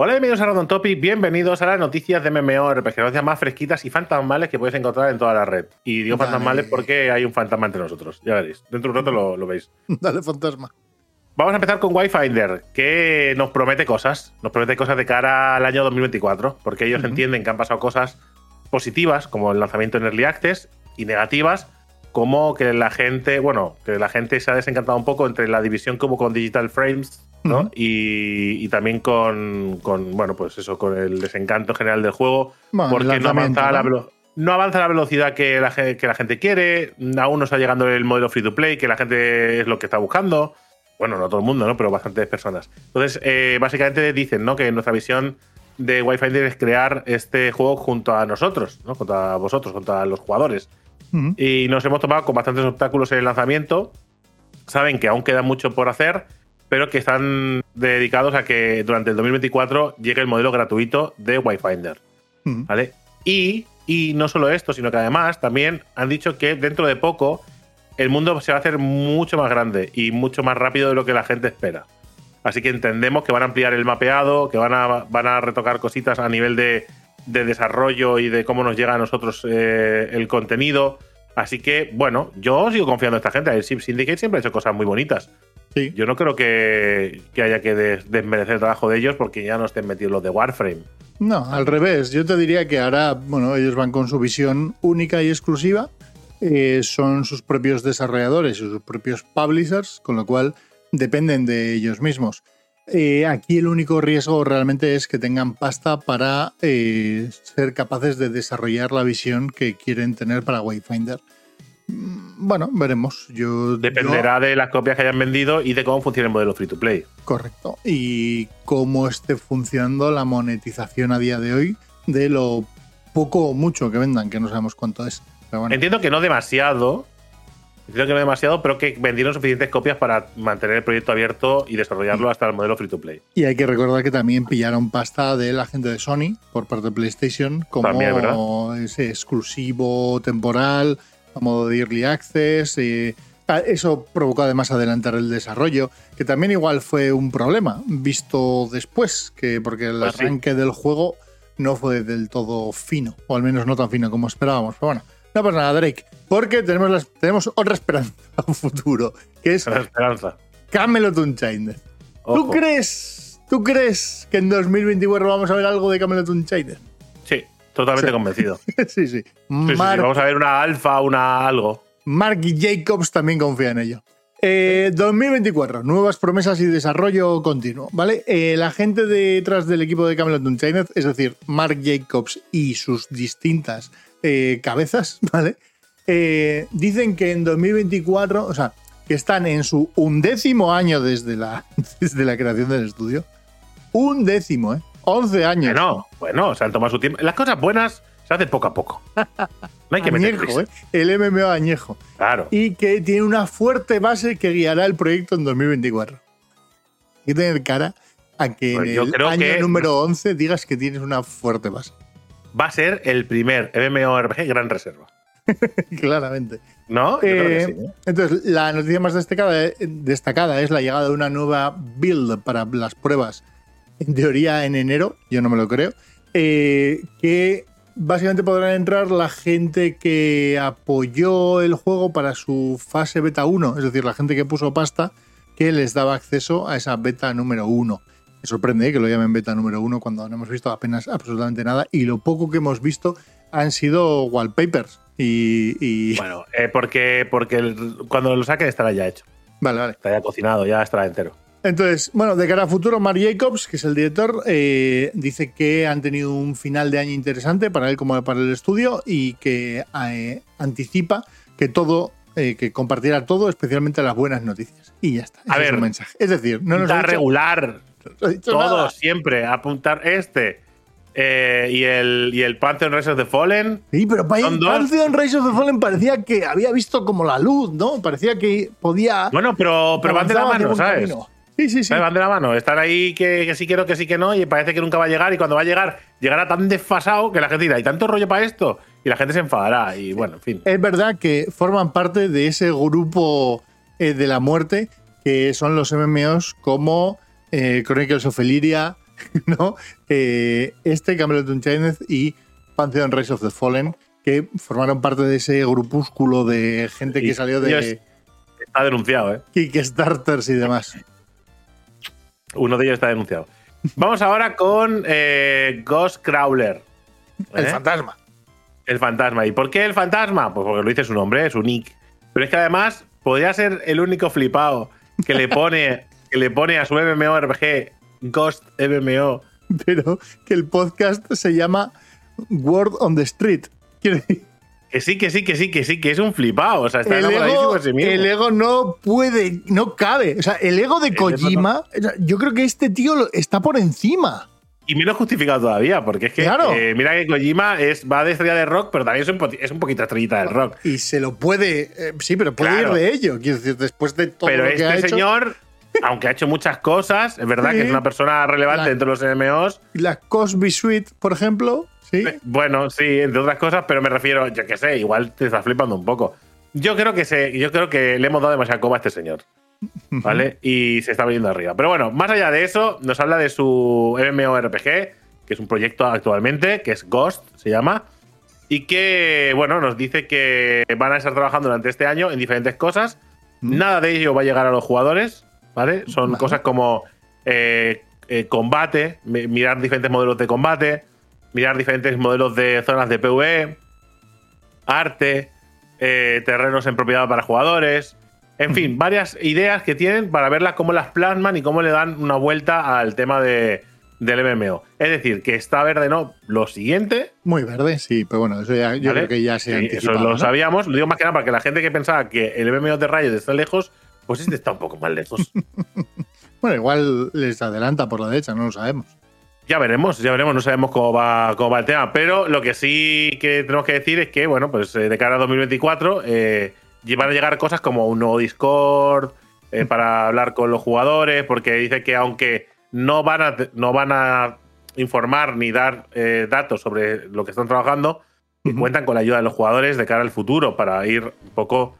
Hola, bienvenidos a Random Topic, bienvenidos a las noticias de MMORPG, noticias más fresquitas y fantasmales que podéis encontrar en toda la red. Y digo Dale. fantasmales porque hay un fantasma entre nosotros, ya veréis. Dentro de un rato lo, lo veis. Dale, fantasma. Vamos a empezar con Wi-Finder, que nos promete cosas, nos promete cosas de cara al año 2024, porque ellos entienden que han pasado cosas positivas, como el lanzamiento en Early Access, y negativas, como que la gente, bueno, que la gente se ha desencantado un poco entre la división como con Digital Frames, ¿no? Y, y también con, con, bueno, pues eso, con el desencanto general del juego, Bueno, porque no avanza, a la ¿no? no avanza la velocidad que la, que la gente quiere, aún no está llegando el modelo free to play, que la gente es lo que está buscando. Bueno, no todo el mundo, ¿no? Pero bastantes personas. Entonces, eh, básicamente dicen, ¿no? Que nuestra visión de Wi-Fi es crear este juego junto a nosotros, ¿no? Junto a vosotros, junto a los jugadores. Y nos hemos tomado con bastantes obstáculos en el lanzamiento. Saben que aún queda mucho por hacer, pero que están dedicados a que durante el 2024 llegue el modelo gratuito de Wi-Finder. ¿Vale? Y, y no solo esto, sino que además también han dicho que dentro de poco el mundo se va a hacer mucho más grande y mucho más rápido de lo que la gente espera. Así que entendemos que van a ampliar el mapeado, que van a, van a retocar cositas a nivel de, de desarrollo y de cómo nos llega a nosotros eh, el contenido. Así que, bueno, yo sigo confiando en esta gente. El Sim Syndicate siempre ha hecho cosas muy bonitas. Sí. Yo no creo que, que haya que des- desmerecer el trabajo de ellos porque ya no estén metidos los de Warframe. No, al revés. Yo te diría que ahora, bueno, ellos van con su visión única y exclusiva. Eh, son sus propios desarrolladores y sus propios publishers, con lo cual dependen de ellos mismos. Eh, aquí el único riesgo realmente es que tengan pasta para eh, ser capaces de desarrollar la visión que quieren tener para Wayfinder. Mm, Bueno, veremos. Yo, Dependerá de las copias que hayan vendido y de cómo funcione el modelo free to play. Correcto. Y cómo esté funcionando la monetización a día de hoy de lo poco o mucho que vendan, que no sabemos cuánto es. Bueno, Entiendo que no demasiado. Entiendo que no demasiado, pero que vendieron suficientes copias para mantener el proyecto abierto y desarrollarlo hasta el modelo free to play. y hay que recordar que también pillaron pasta de la gente de Sony por parte de PlayStation como También, ese exclusivo temporal a modo de Early Access. eh, ah, eso provocó además adelantar el desarrollo, que también igual fue un problema, visto después, que porque el Pues sí. arranque del juego no fue del todo fino, o al menos no tan fino como esperábamos. Pero bueno, no pasa nada, Drake, porque tenemos, las- tenemos otra esperanza a un futuro, que es La esperanza. Camelot Unchained. ¿Tú crees, ¿Tú crees que en 2024 vamos a ver algo de Camelot Unchained? Sí, totalmente convencido. Sí, sí, sí. sí, sí, Mark, Vamos a ver una alfa, una algo. Mark Jacobs también confía en ello. Eh, 2024, nuevas promesas y desarrollo continuo, ¿vale? Eh, la gente detrás del equipo de Camelot Unchained, es decir, Mark Jacobs y sus distintas eh, cabezas, ¿vale? Eh, dicen que en 2024, o sea, que están en su undécimo año desde la, desde la creación del estudio. Un décimo, ¿eh? 11 años. Bueno, bueno, se han tomado su tiempo. Las cosas buenas se hacen poco a poco. No hay que añejo. ¿eh? El MMO añejo. Claro. y que tiene una fuerte base que guiará el proyecto en 2024. Hay que tener cara a que Pues en el año que- número 11 digas que tienes una fuerte base. Va a ser el primer MMORPG Gran Reserva. Claramente. ¿No? Yo creo que Eh, sí, ¿eh? Entonces, la noticia más destacada, destacada es la llegada de una nueva build para las pruebas, en teoría en enero, yo no me lo creo, eh, que básicamente podrán entrar la gente que apoyó el juego para su fase beta 1, es decir, la gente que puso pasta que les daba acceso a esa beta número 1. Me sorprende eh, que lo llamen beta número 1 cuando no hemos visto apenas absolutamente nada y lo poco que hemos visto han sido wallpapers. Y, y- Bueno, eh, porque, porque el- cuando lo saquen estará ya hecho. Vale, vale. Estará ya cocinado, ya estará entero. Entonces, bueno, de cara a futuro, Mark Jacobs, que es el director, eh, dice que han tenido un final de año interesante para él como para el estudio y que eh, anticipa que todo, eh, que compartirá todo, especialmente las buenas noticias. Y ya está. Ese A es ver, mensaje. Es decir, no nos regular. No he dicho todos nada. siempre apuntar este eh, y el y el Pantheon Rise of the Fallen. Sí, pero Pa- Son dos. Pantheon Rise of the Fallen parecía que había visto como la luz, ¿no? Parecía que podía. Bueno, pero, pero van de la mano, ¿sabes? camino. Sí, sí, sí. ¿Sabes? Van de la mano. Están ahí que, que sí quiero, que sí que no, y parece que nunca va a llegar. Y cuando va a llegar, llegará tan desfasado que la gente dirá, ¿hay tanto rollo para esto? Y la gente se enfadará. Y bueno, en fin. Es verdad que forman parte de ese grupo eh, de la muerte que son los MMOs como eh, Chronicles of Elyria, ¿no? Eh, este, Camelot Unchained y Pantheon Rise of the Fallen, que formaron parte de ese grupúsculo de gente que Y salió de Está denunciado, ¿eh? Kickstarters y demás. Uno de ellos está denunciado. Vamos ahora con eh, Ghost Crawler. El ¿eh? fantasma. El fantasma. ¿Y por qué el fantasma? Pues porque lo dice su nombre, es su nick. Pero es que además podría ser el único flipado que le pone, que le pone a su MMORPG Ghost MMO. Pero que el podcast se llama Word on the Street. Quiero decir, Que sí, que sí, que sí, que sí, que es un flipado. O sea, está el ego, de sí mismo. el ego no puede, no cabe. O sea, el ego de eso Kojima, o sea, yo creo que este tío está por encima. Y menos justificado todavía, porque es que Claro. eh, mira que Kojima es, va de estrella de rock, pero también es un, po- es un poquito estrellita del rock. Y se lo puede, eh, sí, pero puede Claro. ir de ello. Quiero decir, después de todo Pero lo que ha este hecho, señor, aunque ha hecho muchas cosas, es verdad Sí. que es una persona relevante La- dentro de los MMOs. la Cosby Suite, por ejemplo, sí. Eh, Bueno, sí, entre otras cosas, pero me refiero, yo qué sé, igual te estás flipando un poco. Yo creo que se, yo creo que le hemos dado demasiada coba a este señor. ¿Vale? Y se está viniendo arriba. Pero bueno, más allá de eso, nos habla de su MMORPG, que es un proyecto actualmente, que es Ghost, se llama. Y que, bueno, nos dice que van a estar trabajando durante este año en diferentes cosas. Nada de ello va a llegar a los jugadores, ¿vale? Son Vale. cosas como eh, eh, combate, mi- mirar diferentes modelos de combate, mirar diferentes modelos de zonas de PvE, arte, eh, terrenos en propiedad para jugadores. En fin, varias ideas que tienen para verlas cómo las plasman y cómo le dan una vuelta al tema de, del MMO. Es decir, que está verde, ¿no? Lo siguiente, Muy verde, sí, pero bueno, eso ya, yo ¿vale? creo que ya se Sí, Eso lo ¿no? sabíamos. Lo digo más que nada para que la gente que pensaba que el MMO de Riot está lejos, pues este está un poco más lejos. Bueno, igual les adelanta por la derecha, no lo sabemos. Ya veremos, ya veremos, no sabemos cómo va, cómo va el tema. Pero lo que sí que tenemos que decir es que, bueno, pues eh, de cara a 2024 eh, van a llegar cosas como un nuevo Discord eh, para hablar con los jugadores, porque dice que aunque no van a, no van a informar ni dar eh, datos sobre lo que están trabajando, que cuentan con la ayuda de los jugadores de cara al futuro para ir un poco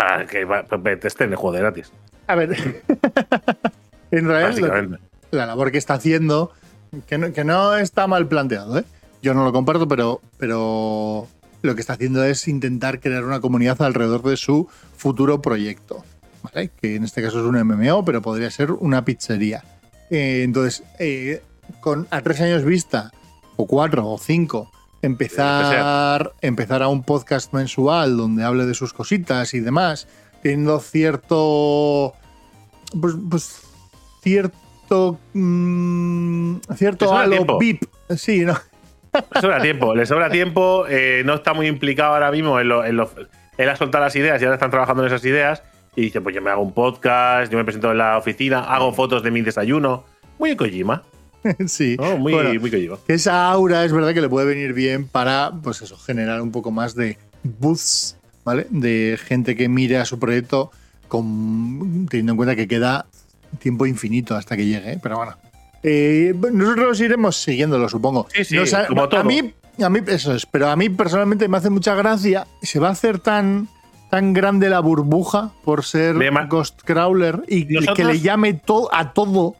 para que testen el juego de gratis, A ver, en realidad la labor que está haciendo, que no, que no está mal planteado, ¿eh? Yo no lo comparto, pero, pero lo que está haciendo es intentar crear una comunidad alrededor de su futuro proyecto, ¿vale? Que en este caso es un MMO, pero podría ser una pizzería. Eh, entonces, eh, con a tres años vista, o cuatro, o cinco, empezar, empezar a un podcast mensual donde hable de sus cositas y demás, teniendo cierto pues, pues cierto mm, Le cierto halo. VIP sí no Le sobra tiempo, le sobra tiempo, eh, no está muy implicado ahora mismo en, lo, en, lo- ha soltado las ideas y ahora están trabajando en esas ideas y dice, pues yo me hago un podcast, yo me presento en la oficina, hago fotos de mi desayuno. Muy Kojima, sí ¿no? Muy, Bueno, muy que esa aura es verdad que le puede venir bien para pues eso generar un poco más de booths vale de gente que mire a su proyecto con teniendo en cuenta que queda tiempo infinito hasta que llegue ¿eh? pero bueno Eh, nosotros iremos siguiéndolo supongo Sí, sí, Nos como todo. a mí a mí eso es pero a mí personalmente me hace mucha gracia se va a hacer tan tan grande la burbuja por ser Ghost Crawler y Nosotros- que le llame to- a todo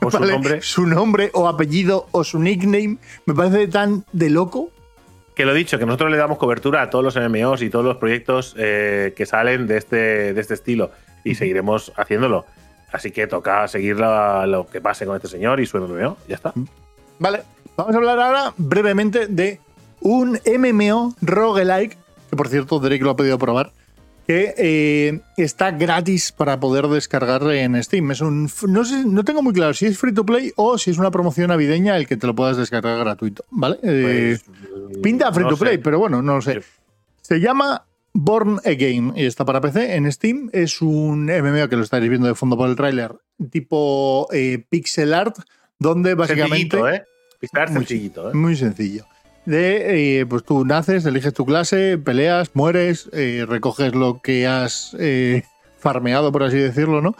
Por su nombre. su nombre o apellido o su nickname me parece tan de loco. Que lo dicho, que nosotros le damos cobertura a todos los MMOs y todos los proyectos eh, que salen de este, de este estilo y seguiremos haciéndolo. Así que toca seguir la- lo que pase con este señor y su MMO. Ya está. Vale, vamos a hablar ahora brevemente de un MMO roguelike, que por cierto Drake lo ha podido probar, que eh, está gratis para poder descargar en Steam. Es un, no, sé, no tengo muy claro si es free to play o si es una promoción navideña el que te lo puedas descargar gratuito. ¿Vale? Eh, Pues, pinta free no to play, sé. pero bueno, no lo sé. Se llama Born Again, y está para PC en Steam. Es un MMO que lo estáis viendo de fondo por el tráiler, tipo eh, pixel art, donde básicamente... Sencillito, ¿eh? Pixel art sencillito, ¿eh? Muy sencillo. De, eh, pues tú naces, eliges tu clase, peleas, mueres, eh, recoges lo que has eh, farmeado, por así decirlo, ¿no?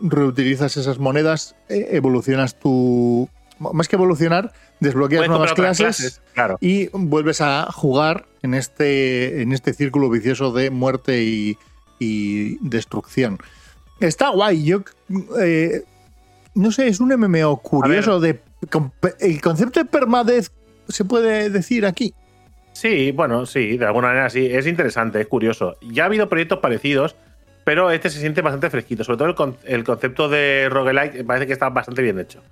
Reutilizas esas monedas, evolucionas tu... Más que evolucionar, desbloqueas nuevas clases, Claro. y vuelves a jugar en este, en este círculo vicioso de muerte y, y destrucción. Está guay. Yo no sé, es un MMO curioso de el concepto de permadez se puede decir aquí. Sí, bueno, sí, de alguna manera sí. Es interesante, es curioso. Ya ha habido proyectos parecidos, pero este se siente bastante fresquito. Sobre todo el, con- el concepto de roguelike parece que está bastante bien hecho.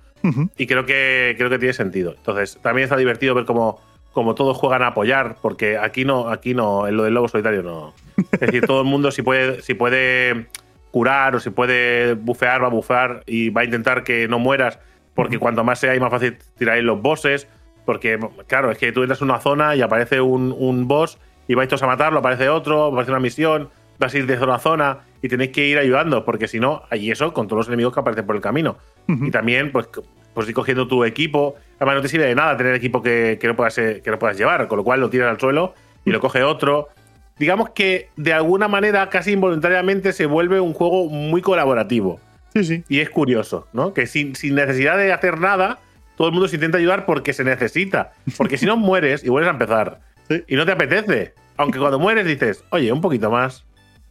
Y creo que, creo que tiene sentido. Entonces, también está divertido ver cómo, cómo todos juegan a apoyar, porque aquí no, aquí no, en lo del lobo solitario no. Es decir, todo el mundo si puede, si puede curar o si puede bufear, va a bufear y va a intentar que no mueras, porque cuanto más sea, y más fácil tirar los bosses. Porque, claro, es que tú entras en una zona y aparece un, un boss y vais todos a matarlo, aparece otro, aparece una misión, vas a ir de zona a zona y tenéis que ir ayudando, porque si no, hay eso con todos los enemigos que aparecen por el camino. Ujú. Y también, pues, pues ir cogiendo tu equipo. Además, no te sirve de nada tener equipo que, que no puedas, eh, que no puedas llevar, con lo cual lo tiras al suelo y lo coge otro. Digamos que de alguna manera, casi involuntariamente, se vuelve un juego muy colaborativo. Sí, sí. Y es curioso, ¿no? Que sin, sin necesidad de hacer nada, todo el mundo se intenta ayudar porque se necesita. Porque si no mueres y vuelves a empezar Sí. y no te apetece. Aunque cuando mueres dices, oye, un poquito más.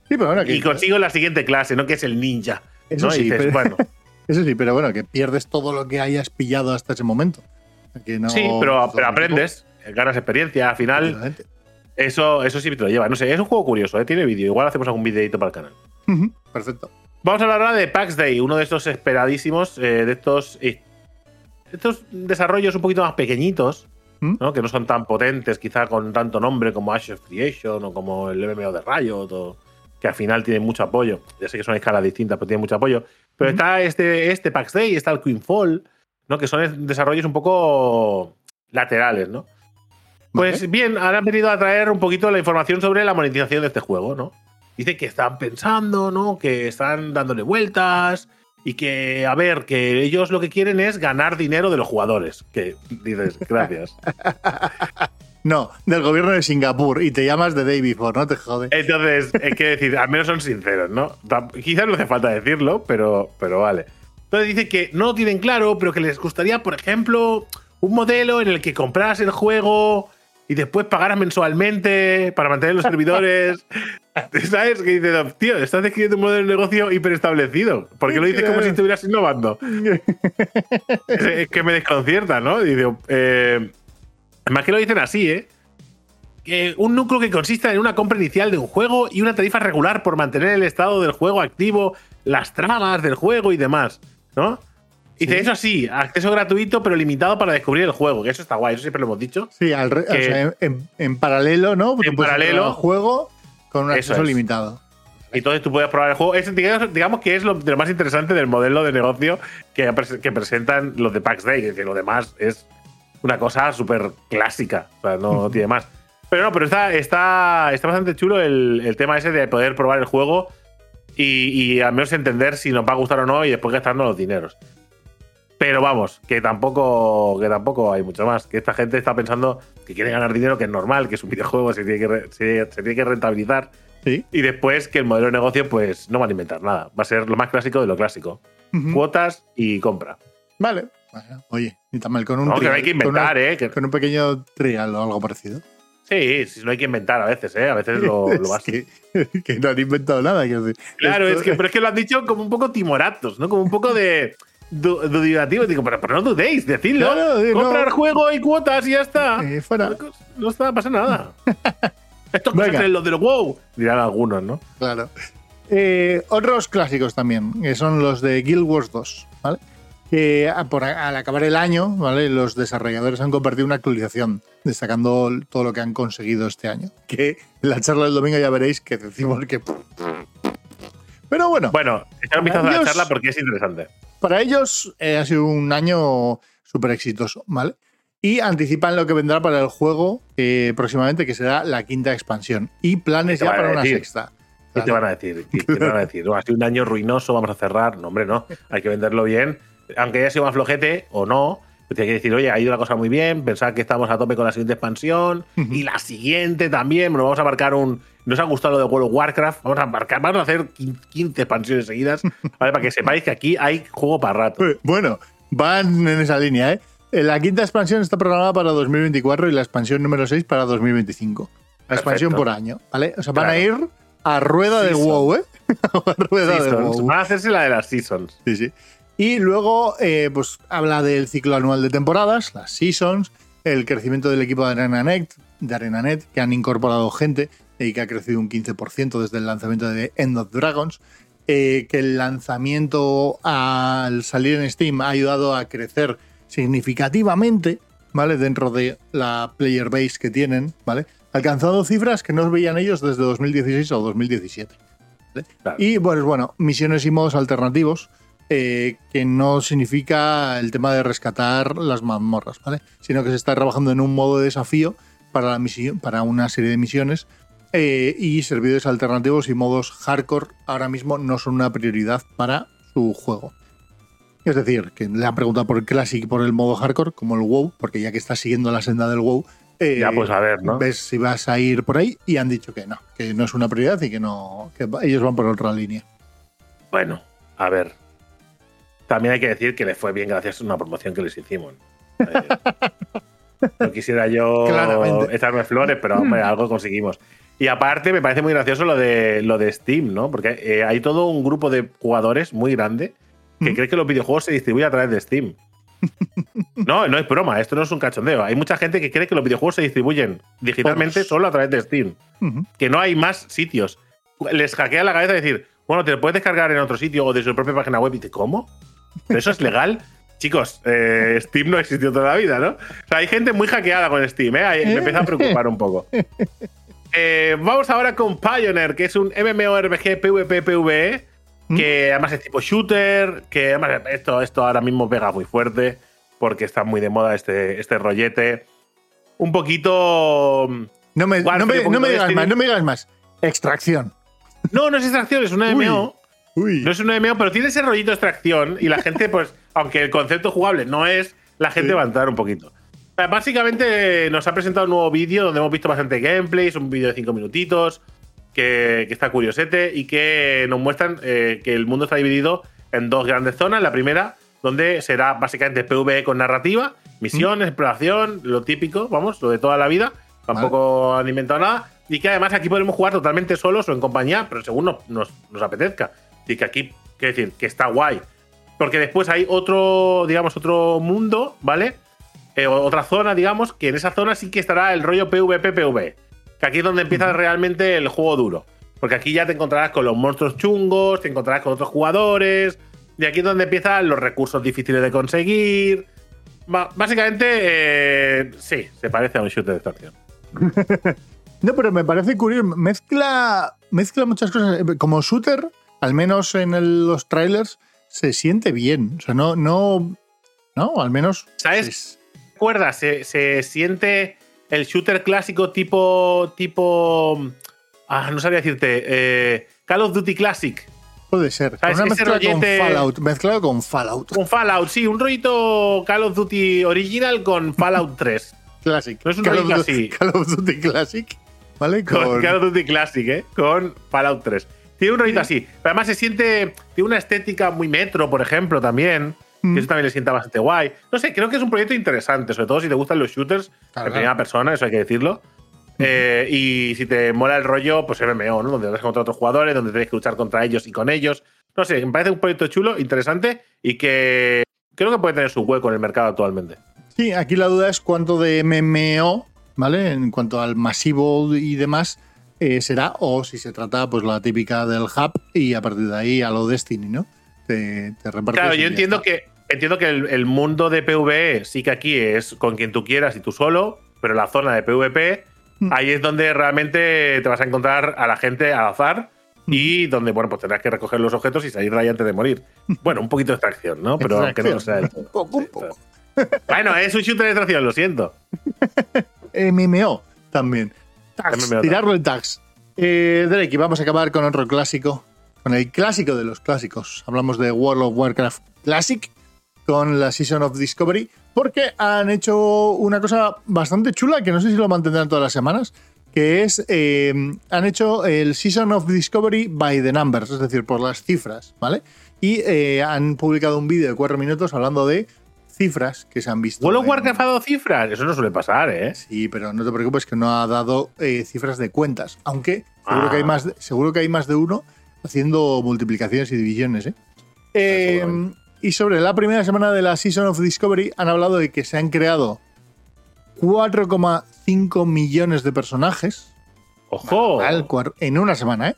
Sí, pero bueno, que- Y consigo la siguiente clase, ¿no? Que es el ninja. Eso sí, dices, pero- bueno, Eso sí, pero bueno, que pierdes todo lo que hayas pillado hasta ese momento. Que no- sí, pero, aprendes, ganas experiencia. Al final, eso, eso sí te lo lleva. No sé, es un juego curioso, ¿eh? tiene vídeo. Igual hacemos algún videito para el canal. Perfecto. Vamos a hablar ahora de PAX Day, uno de estos esperadísimos, eh, de estos, eh, estos desarrollos un poquito más pequeñitos, ¿Mm? ¿no? que no son tan potentes, quizá con tanto nombre como Ash of Creation o como el MMO de Riot, o- que al final tienen mucho apoyo. Ya sé que son escalas distintas, pero tienen mucho apoyo. Pero ¿Mm? está este, este PAX Day, está el Queenfall, ¿no? que son desarrollos un poco laterales, ¿no? Pues bien, ahora han venido a traer un poquito la información sobre la monetización de este juego, ¿no? Dice que están pensando, ¿no? Que están dándole vueltas y que, a ver, que ellos lo que quieren es ganar dinero de los jugadores. Que dices, gracias. No, del gobierno de Singapur y te llamas The Day Before, no te jode. Entonces, hay que decir, al menos son sinceros, ¿no? Quizás no hace falta decirlo, pero, pero vale. Entonces dice que no lo tienen claro, pero que les gustaría, por ejemplo, un modelo en el que compraras el juego y después pagaras mensualmente para mantener los servidores. ¿Sabes? Que dices, tío, estás describiendo un modelo de negocio hiperestablecido. ¿Por qué lo dices como si estuvieras innovando? es, que me desconcierta, ¿no? Digo, eh, además que lo dicen así, ¿eh? Que un núcleo que consista en una compra inicial de un juego y una tarifa regular por mantener el estado del juego activo, las tramas del juego y demás, ¿no? Y dice, Sí. eso sí, acceso gratuito pero limitado para descubrir el juego, que eso está guay, eso siempre lo hemos dicho. Sí, al re- o sea, en, en- paralelo, ¿no? Tú En paralelo. al juego con un Eso acceso es. limitado. Entonces tú puedes probar el juego. Es, digamos, digamos que es lo, de lo más interesante del modelo de negocio que, que presentan los de PAX Day, que lo demás es una cosa súper clásica. O sea, no tiene más. Pero no, pero está, está, está bastante chulo el, el tema ese de poder probar el juego y, y al menos entender si nos va a gustar o no y después gastarnos los dineros. Pero vamos, que tampoco, que tampoco hay mucho más. Que esta gente está pensando que quiere ganar dinero, que es normal, que es un videojuego, se tiene que, re- se- se tiene que rentabilizar. Sí. Y después que el modelo de negocio, pues no van a inventar nada. Va a ser lo más clásico de lo clásico. Cuotas y compra. Vale. Oye, ni tan mal con un No, que no hay que con una- inventar, ¿eh? Que- Con un pequeño trial o algo parecido. sí, sí, no hay que inventar a veces, ¿eh? A veces lo, lo vas. que, que no han inventado nada. quiero decir. Claro, Esto- es que, pero es que lo han dicho como un poco timoratos, ¿no? Como un poco de. Du- Dudativo. Digo, pero, pero no dudéis, decidlo. Claro, sí, no. Comprar juego y cuotas y ya está. Eh, fuera. No, no está, pasa nada. Esto es los del WoW. Dirán algunos, ¿no? Claro. Eh, otros clásicos también, que son los de Guild Wars 2, ¿vale? Que a- por, al acabar el año, ¿vale? Los desarrolladores han compartido una actualización destacando todo lo que han conseguido este año. Que en la charla del domingo ya veréis que decimos que. Pero bueno, Bueno, echar un vistazo a la charla porque es interesante. Para ellos eh, ha sido un año súper exitoso, ¿vale? Y anticipan lo que vendrá para el juego eh, próximamente, que será la quinta expansión. Y planes ¿Qué te ya para una sexta. ¿Qué te van a decir? ¿Qué te van a decir? No, ha sido un año ruinoso, vamos a cerrar. No, hombre, no. Hay que venderlo bien. Aunque haya sido más flojete o no, pues hay que decir, oye, ha ido la cosa muy bien, pensar que estamos a tope con la siguiente expansión y la siguiente también. Bueno, vamos a marcar un. Nos ha gustado lo de World of Warcraft. Vamos a marcar, vamos a hacer 15 expansiones seguidas, ¿vale? Para que sepáis que aquí hay juego para rato. Eh, Bueno, van en esa línea, ¿eh? La quinta expansión está programada para 2024 y la expansión número 6 para 2025. La expansión Perfecto. por año, ¿vale? O sea, van a ir a rueda de. WoW, ¿eh? a rueda de. WoW. Van a hacerse la de las Seasons. Sí, sí. Y luego, eh, pues habla del ciclo anual de temporadas, las seasons, el crecimiento del equipo de ArenaNet, de ArenaNet que han incorporado gente y que ha crecido un 15% desde el lanzamiento de End of Dragons, eh, que el lanzamiento al salir en Steam ha ayudado a crecer significativamente, ¿vale? Dentro de la player base que tienen, ¿vale? Alcanzando cifras que no veían ellos desde 2016 o 2017. Claro. Y pues bueno, misiones y modos alternativos, eh, que no significa el tema de rescatar las mazmorras, ¿vale? Sino que se está trabajando en un modo de desafío para, la misión, para una serie de misiones eh, y servidores alternativos y modos hardcore ahora mismo no son una prioridad para su juego. Es decir, que le han preguntado por el Classic y por el modo hardcore, como el WoW, porque ya que está siguiendo la senda del WoW, eh, Ya, pues a ver, ¿no? ves si vas a ir por ahí y han dicho que no, que no es una prioridad y que no, que ellos van por otra línea. Bueno, a ver. También hay que decir que les fue bien gracias a una promoción que les hicimos. Eh, no quisiera yo Claramente. echarme flores, pero hombre, algo conseguimos. Y aparte, me parece muy gracioso lo de, lo de Steam, ¿no? Porque eh, hay todo un grupo de jugadores muy grande que ¿Mm? cree que los videojuegos se distribuyen a través de Steam. No, no es broma, esto no es un cachondeo. Hay mucha gente que cree que los videojuegos se distribuyen digitalmente solo a través de Steam que no hay más sitios. Les hackea la cabeza decir, bueno, te lo puedes descargar en otro sitio o de su propia página web. Y te, ¿cómo? ¿Pero eso es legal? Chicos, eh, Steam no existió toda la vida, ¿no? O sea, hay gente muy hackeada con Steam, ¿eh? Me empieza a preocupar un poco. Eh, vamos ahora con Pioneer, que es un MMORPG PvP PvE, que además es tipo shooter, que además esto, esto ahora mismo pega muy fuerte, porque está muy de moda este, este rollete. Un poquito. No me, Warfare, no me- no me digas más, no me digas más. Extracción. No, no es extracción, es una. MMO. Uy. No es un MMO, pero tiene ese rollito de extracción y la gente, pues, aunque el concepto jugable no es, la gente Sí. va a entrar un poquito. Básicamente nos ha presentado un nuevo vídeo donde hemos visto bastante gameplay, es un vídeo de 5 minutitos, que, que está curiosete y que nos muestran eh, que el mundo está dividido en dos grandes zonas. La primera, donde será básicamente PvE con narrativa, misiones, exploración, lo típico, vamos, lo de toda la vida. Tampoco han inventado nada. Y que además aquí podemos jugar totalmente solos o en compañía, pero según nos, nos, nos apetezca. Y que aquí, quiero decir, que está guay. Porque después hay otro, digamos, otro mundo, ¿vale? Eh, otra zona, digamos, que en esa zona sí que estará el rollo PvP-PvE. Que aquí es donde empieza realmente el juego duro. Porque aquí ya te encontrarás con los monstruos chungos, te encontrarás con otros jugadores. Y aquí es donde empiezan los recursos difíciles de conseguir. Básicamente, eh, sí, se parece a un shooter de extracción. No, pero me parece curioso. Mezcla, mezcla muchas cosas. Como shooter, al menos en el- los trailers, se siente bien. O sea, no, no, no, al menos. ¿Sabes? es- ¿Recuerdas? Se, se siente el shooter clásico tipo. tipo. Ah, no sabía decirte. eh, Call of Duty Classic. puede ser. ¿Sabes? Una mezcla con Fallout. Mezclado con Fallout. Un Fallout, sí, un rollito Call of Duty original con Fallout 3. Classic. No es un Call, of rollito así. Call of Duty Classic. ¿Vale? Con Con- Call of Duty Classic, ¿eh? Con Fallout 3. Tiene un rollito así. Pero además se siente. Tiene una estética muy metro, por ejemplo, también. Mm. Que eso también le sienta bastante guay. No sé, creo que es un proyecto interesante, sobre todo si te gustan los shooters Claro, en primera persona, eso hay que decirlo. Eh, y si te mola el rollo, pues MMO, ¿no? Donde vas contra otros jugadores, donde tienes que luchar contra ellos y con ellos. No sé, me parece un proyecto chulo, interesante y que creo que puede tener su hueco en el mercado actualmente. Sí, aquí la duda es cuánto de MMO, ¿vale? En cuanto al masivo y demás, eh, será, o si se trata, pues la típica del hub y a partir de ahí a lo Destiny, ¿no? Te, te repartes Claro, yo entiendo está. que entiendo que el, el mundo de PvE sí que aquí es con quien tú quieras y tú solo, pero la zona de PvP, Mm. ahí es donde realmente te vas a encontrar a la gente al azar Mm. y donde, bueno, pues tendrás que recoger los objetos y salir de ahí antes de morir. Bueno, un poquito de extracción, ¿no? Pero aunque no sea del todo. Un poco, un poco. bueno, es un shooter de tracción, lo siento. MMO también. Tirarlo el tags. Eh, Drake, y vamos a acabar con otro clásico. Con el clásico de los clásicos. Hablamos de World of Warcraft Classic con la Season of Discovery. Porque han hecho una cosa bastante chula que no sé si lo mantendrán todas las semanas. Que es, eh, han hecho el Season of Discovery by the numbers, es decir, por las cifras, ¿vale? Y eh, han publicado un vídeo de cuatro minutos hablando de cifras que se han visto. ¿World of Warcraft ha dado cifras? Eso no suele pasar, ¿eh? Sí, pero no te preocupes que no ha dado eh, cifras de cuentas. Aunque seguro, Ah. que hay más de, seguro que hay más de uno haciendo multiplicaciones y divisiones. ¿eh? Eh, y sobre la primera semana de la Season of Discovery han hablado de que se han creado 4,5 millones de personajes. ¡Ojo! En una semana, ¿eh?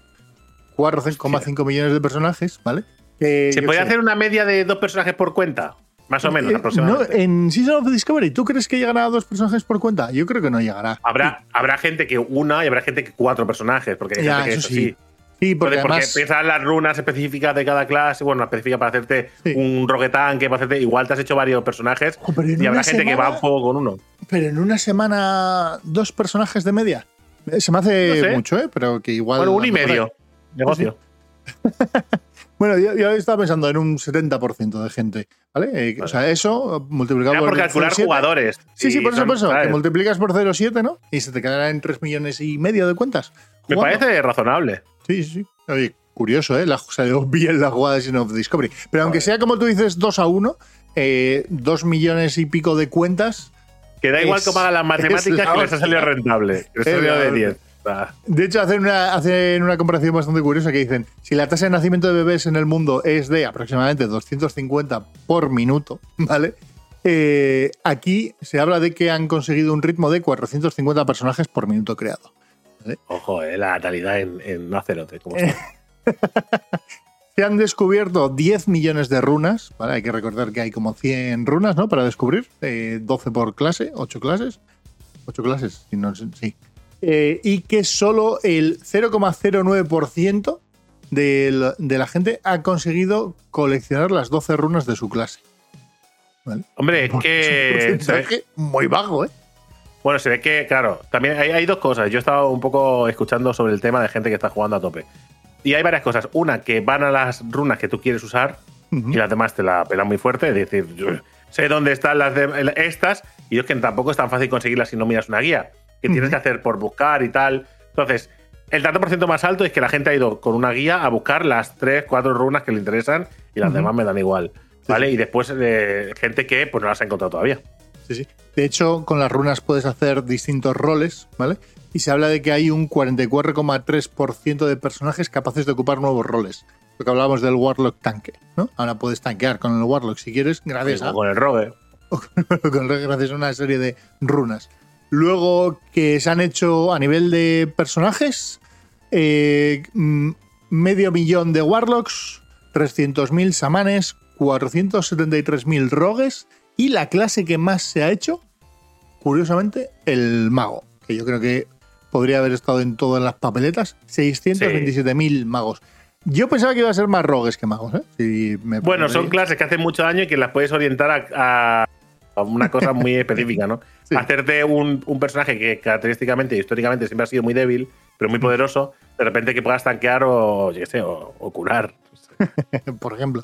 4,5 millones de personajes, ¿vale? ¿Se yo puede sé. hacer una media de dos personajes por cuenta? Más o menos, Eh, aproximadamente. no, en Season of Discovery, ¿tú crees que llegará a dos personajes por cuenta? Yo creo que no llegará. Habrá, habrá gente que una y habrá gente que cuatro personajes, porque hay Ya, gente que eso eso sí. sí. Sí, porque Porque, además. empiezan las runas específicas de cada clase, bueno, específica para hacerte Sí. un roquetanque, para hacerte. Igual te has hecho varios personajes en y habrá gente que va a fuego con uno. Pero en una semana, dos personajes de media. Eh, Se me hace No sé. mucho, ¿eh? Pero que igual. Bueno, uno y medio. Negocio. Bueno, yo, yo estaba pensando en un 70% de gente, ¿vale? Eh, O sea, eso multiplicado Era por por calcular 0,7. jugadores. Sí, sí, por eso, son, por eso. ¿sabes? Que multiplicas por 0,7, ¿no? Y se te quedará en 3 millones y medio de cuentas. Me Jugando. parece razonable. Sí, sí, sí. Oye, curioso, ¿eh? La, salió bien la jugada de Sin of Discovery. Pero aunque sea como tú dices, 2 a 1, eh, 2 millones y pico de cuentas. Que da igual Es- que hagan las matemáticas que les ha salido rentable. Les ha salido de hostia. 10. De hecho, hacen una, hacen una comparación bastante curiosa que dicen, si la tasa de nacimiento de bebés en el mundo es de aproximadamente 250 por minuto, ¿vale? Eh, aquí se habla de que han conseguido un ritmo de 450 personajes por minuto creado. Ojo, eh, la natalidad en, en Azeroth. ¿cómo está? Se han descubierto 10 millones de runas, ¿vale? Hay que recordar que hay como 100 runas, ¿no? Para descubrir, eh, 12 por clase, 8 clases. 8 clases, si no, sí. Eh, y que solo el 0,09% de, de la gente ha conseguido coleccionar las 12 runas de su clase. ¿Vale? Hombre, es Es un que. ve- porcentaje muy bajo, ¿eh? Bueno, se ve que, claro, también hay, hay dos cosas. Yo he estado un poco escuchando sobre el tema de gente que está jugando a tope. Y hay varias cosas. Una, que van a las runas que tú quieres usar y las demás te la pelan muy fuerte. Es decir, yo sé dónde están las de, estas y es que tampoco es tan fácil conseguirlas si no miras una guía. Que tienes que hacer por buscar y tal. Entonces, el tanto por ciento más alto es que la gente ha ido con una guía a buscar las tres, cuatro runas que le interesan y las demás me dan igual. ¿Vale? sí. Y después eh, gente que pues no las ha encontrado todavía. Sí, sí. De hecho, con las runas puedes hacer distintos roles, ¿vale? Y se habla de que hay un 44,3% de personajes capaces de ocupar nuevos roles. Lo que hablábamos del Warlock tanque, ¿no? Ahora puedes tanquear con el Warlock si quieres, gracias a, O con el rogue. con- gracias a una serie de runas. Luego que se han hecho a nivel de personajes, eh, medio millón de Warlocks, 300.000 Samanes, 473.000 Rogues y la clase que más se ha hecho, curiosamente, el Mago, que yo creo que podría haber estado en todas las papeletas, 627.000 magos. Yo pensaba que iba a ser más rogues que magos, ¿eh? Si me Bueno, son clases que hacen mucho daño y que las puedes orientar a una cosa muy específica, ¿no? Sí. Hacerte un, un personaje que característicamente y históricamente siempre ha sido muy débil, pero muy poderoso, de repente que puedas tanquear o, yo qué sé, o, o curar. por ejemplo.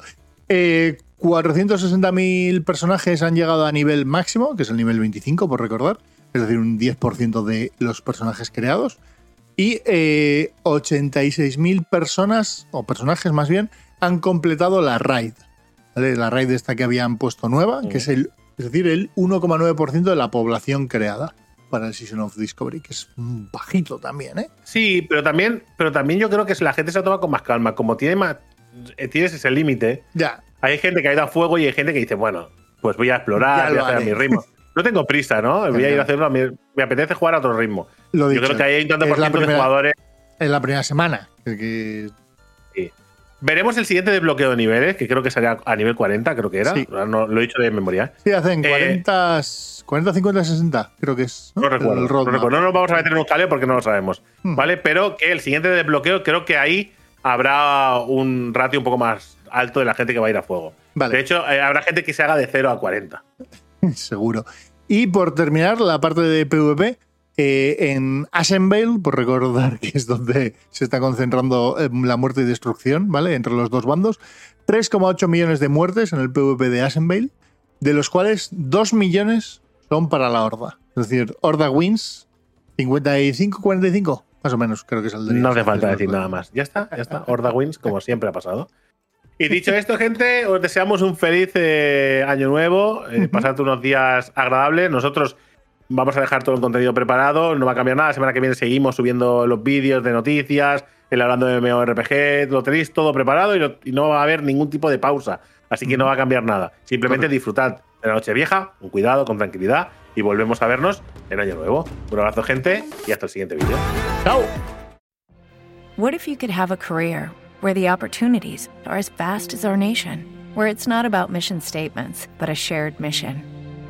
Eh, 460.000 personajes han llegado a nivel máximo, que es el nivel 25, por recordar, es decir, un 10% de los personajes creados. Y eh, 86.000 personas, o personajes más bien, han completado la raid. ¿vale? La raid esta que habían puesto nueva, que es el, es decir, el 1,9% de la población creada para el Season of Discovery, que es bajito también, ¿eh? Sí, pero también, pero también yo creo que la gente se lo toma con más calma. Como tiene más, eh, tienes ese límite, Ya, hay gente que ha ido a fuego y hay gente que dice, bueno, pues voy a explorar, voy a hacer a mi ritmo. No tengo prisa, ¿no? Voy a ir a hacerlo a mi. Me apetece jugar a otro ritmo. lo Yo dicho, creo que hay un tanto por ciento de jugadores. en la primera semana. que Veremos el siguiente desbloqueo de niveles, que creo que sería a nivel 40, creo que era. Sí. No, lo he dicho de memoria. Sí, hacen Eh, 40, 40, 50, 60, creo que es. No, recuerdo. El No, recuerdo. No nos vamos a meter en un jaleo porque no lo sabemos. Hmm. ¿Vale? Pero que el siguiente desbloqueo, creo que ahí habrá un ratio un poco más alto de la gente que va a ir a fuego. Vale. De hecho, eh, habrá gente que se haga de 0 a 40. Seguro. Y por terminar, la parte de PvP, eh, en Ashenvale, por recordar que es donde se está concentrando eh, la muerte y destrucción, ¿vale? Entre los dos bandos, 3,8 millones de muertes en el PvP de Ashenvale, de los cuales 2 millones son para la Horda. Es decir, Horda wins 55-45, más o menos, creo que es el de No hace falta decir nada más. Ya está, ya está. Horda wins, como siempre ha pasado. Y dicho esto, gente, os deseamos un feliz eh, año nuevo. Eh, pasad unos días agradables. Nosotros vamos a dejar todo el contenido preparado. No va a cambiar nada. La semana que viene seguimos subiendo los vídeos de noticias, el hablando de MMORPG. Lo tenéis todo preparado y, lo- y no va a haber ningún tipo de pausa. Así que no va a cambiar nada. Simplemente disfrutad de la noche vieja, con cuidado, con tranquilidad. Y volvemos a vernos en año nuevo. Un abrazo, gente, y hasta el siguiente vídeo. ¡Chao! What if you could have a career where the opportunities are as vast as our nation, where it's not about mission statements, but a shared mission?